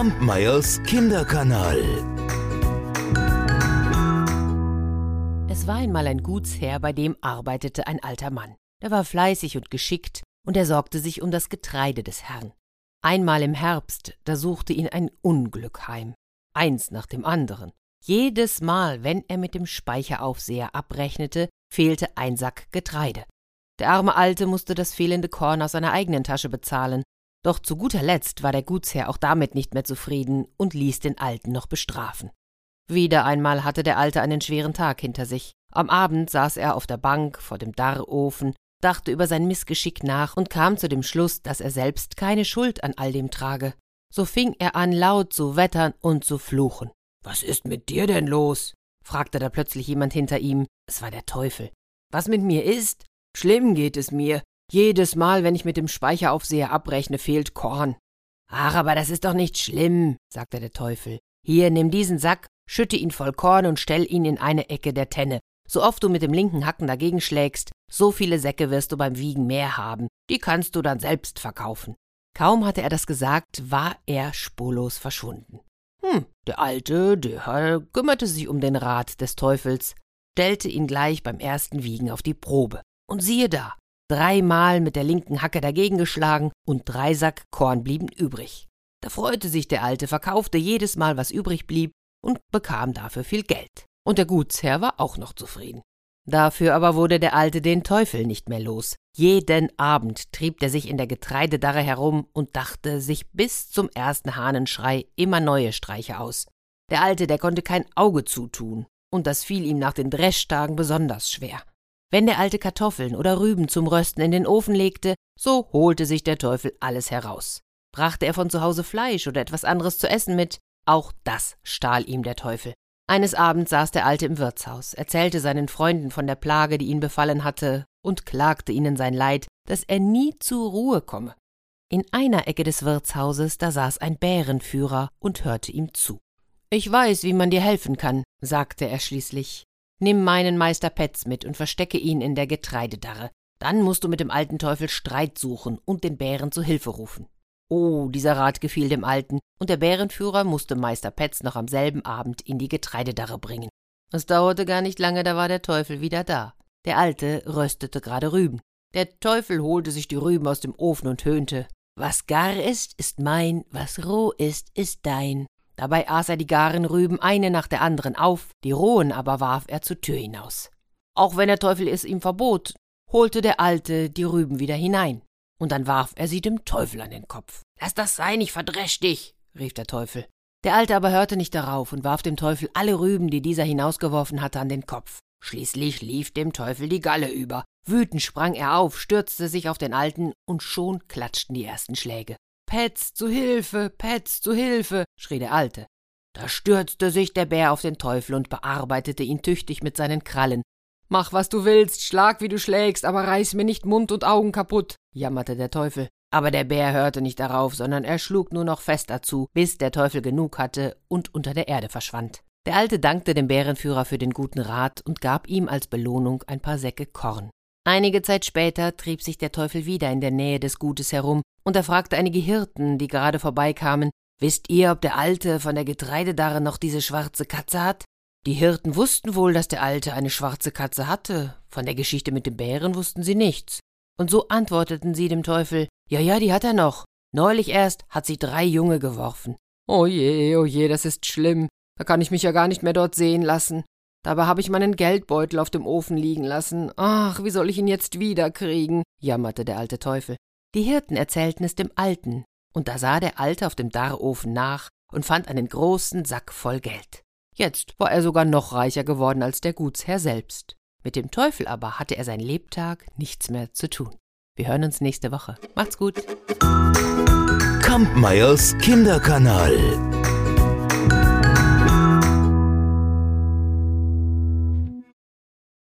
Kampmeyers Kinderkanal. Es war einmal ein Gutsherr, bei dem arbeitete ein alter Mann. Der war fleißig und geschickt, und er sorgte sich um das Getreide des Herrn. Einmal im Herbst, da suchte ihn ein Unglück heim, eins nach dem anderen. Jedes Mal, wenn er mit dem Speicheraufseher abrechnete, fehlte ein Sack Getreide. Der arme Alte musste das fehlende Korn aus seiner eigenen Tasche bezahlen, doch zu guter Letzt war der Gutsherr auch damit nicht mehr zufrieden und ließ den Alten noch bestrafen. Wieder einmal hatte der Alte einen schweren Tag hinter sich. Am Abend saß er auf der Bank vor dem Darrofen, dachte über sein Missgeschick nach und kam zu dem Schluss, dass er selbst keine Schuld an all dem trage. So fing er an, laut zu wettern und zu fluchen. Was ist mit dir denn los? fragte da plötzlich jemand hinter ihm. Es war der Teufel. Was mit mir ist? Schlimm geht es mir. Jedes Mal, wenn ich mit dem Speicheraufseher abrechne, fehlt Korn. Ach, aber das ist doch nicht schlimm, sagte der Teufel. Hier, nimm diesen Sack, schütte ihn voll Korn und stell ihn in eine Ecke der Tenne. So oft du mit dem linken Hacken dagegen schlägst, so viele Säcke wirst du beim Wiegen mehr haben. Die kannst du dann selbst verkaufen. Kaum hatte er das gesagt, war er spurlos verschwunden. Hm, der Alte, der kümmerte sich um den Rat des Teufels, stellte ihn gleich beim ersten Wiegen auf die Probe. Und siehe da, dreimal mit der linken Hacke dagegen geschlagen und drei Sack Korn blieben übrig. Da freute sich der Alte, verkaufte jedes Mal, was übrig blieb, und bekam dafür viel Geld. Und der Gutsherr war auch noch zufrieden. Dafür aber wurde der Alte den Teufel nicht mehr los. Jeden Abend trieb er sich in der Getreidedarre herum und dachte sich bis zum ersten Hahnenschrei immer neue Streiche aus. Der Alte, der konnte kein Auge zutun, und das fiel ihm nach den Dreschtagen besonders schwer. Wenn der alte Kartoffeln oder Rüben zum Rösten in den Ofen legte, so holte sich der Teufel alles heraus. Brachte er von zu Hause Fleisch oder etwas anderes zu essen mit, auch das stahl ihm der Teufel. Eines Abends saß der Alte im Wirtshaus, erzählte seinen Freunden von der Plage, die ihn befallen hatte, und klagte ihnen sein Leid, dass er nie zur Ruhe komme. In einer Ecke des Wirtshauses, da saß ein Bärenführer und hörte ihm zu. Ich weiß, wie man dir helfen kann, sagte er schließlich. Nimm meinen Meister Petz mit und verstecke ihn in der Getreidedarre. Dann musst du mit dem alten Teufel Streit suchen und den Bären zu Hilfe rufen. Oh, dieser Rat gefiel dem Alten, und der Bärenführer musste Meister Petz noch am selben Abend in die Getreidedarre bringen. Es dauerte gar nicht lange, da war der Teufel wieder da. Der Alte röstete gerade Rüben. Der Teufel holte sich die Rüben aus dem Ofen und höhnte. Was gar ist, ist mein, was roh ist, ist dein. Dabei aß er die garen Rüben eine nach der anderen auf, die rohen aber warf er zur Tür hinaus. Auch wenn der Teufel es ihm verbot, holte der Alte die Rüben wieder hinein, und dann warf er sie dem Teufel an den Kopf. Lass das sein, ich verdresch dich, rief der Teufel. Der Alte aber hörte nicht darauf und warf dem Teufel alle Rüben, die dieser hinausgeworfen hatte, an den Kopf. Schließlich lief dem Teufel die Galle über. Wütend sprang er auf, stürzte sich auf den Alten, und schon klatschten die ersten Schläge. Petz, zu Hilfe, Petz, zu Hilfe, schrie der Alte. Da stürzte sich der Bär auf den Teufel und bearbeitete ihn tüchtig mit seinen Krallen. Mach, was du willst, schlag, wie du schlägst, aber reiß mir nicht Mund und Augen kaputt, jammerte der Teufel. Aber der Bär hörte nicht darauf, sondern er schlug nur noch fester zu, bis der Teufel genug hatte und unter der Erde verschwand. Der Alte dankte dem Bärenführer für den guten Rat und gab ihm als Belohnung ein paar Säcke Korn. Einige Zeit später trieb sich der Teufel wieder in der Nähe des Gutes herum, und er fragte einige Hirten, die gerade vorbeikamen, Wisst ihr, ob der Alte von der Getreidedarre noch diese schwarze Katze hat? Die Hirten wussten wohl, dass der Alte eine schwarze Katze hatte, von der Geschichte mit dem Bären wussten sie nichts. Und so antworteten sie dem Teufel, ja, ja, die hat er noch. Neulich erst hat sie drei Junge geworfen. Oh je, oh je, das ist schlimm. Da kann ich mich ja gar nicht mehr dort sehen lassen. Dabei habe ich meinen Geldbeutel auf dem Ofen liegen lassen. Ach, wie soll ich ihn jetzt wiederkriegen? jammerte der alte Teufel. Die Hirten erzählten es dem Alten, und da sah der Alte auf dem Darrofen nach und fand einen großen Sack voll Geld. Jetzt war er sogar noch reicher geworden als der Gutsherr selbst. Mit dem Teufel aber hatte er sein Lebtag nichts mehr zu tun. Wir hören uns nächste Woche. Macht's gut. Kampmeyers Kinderkanal.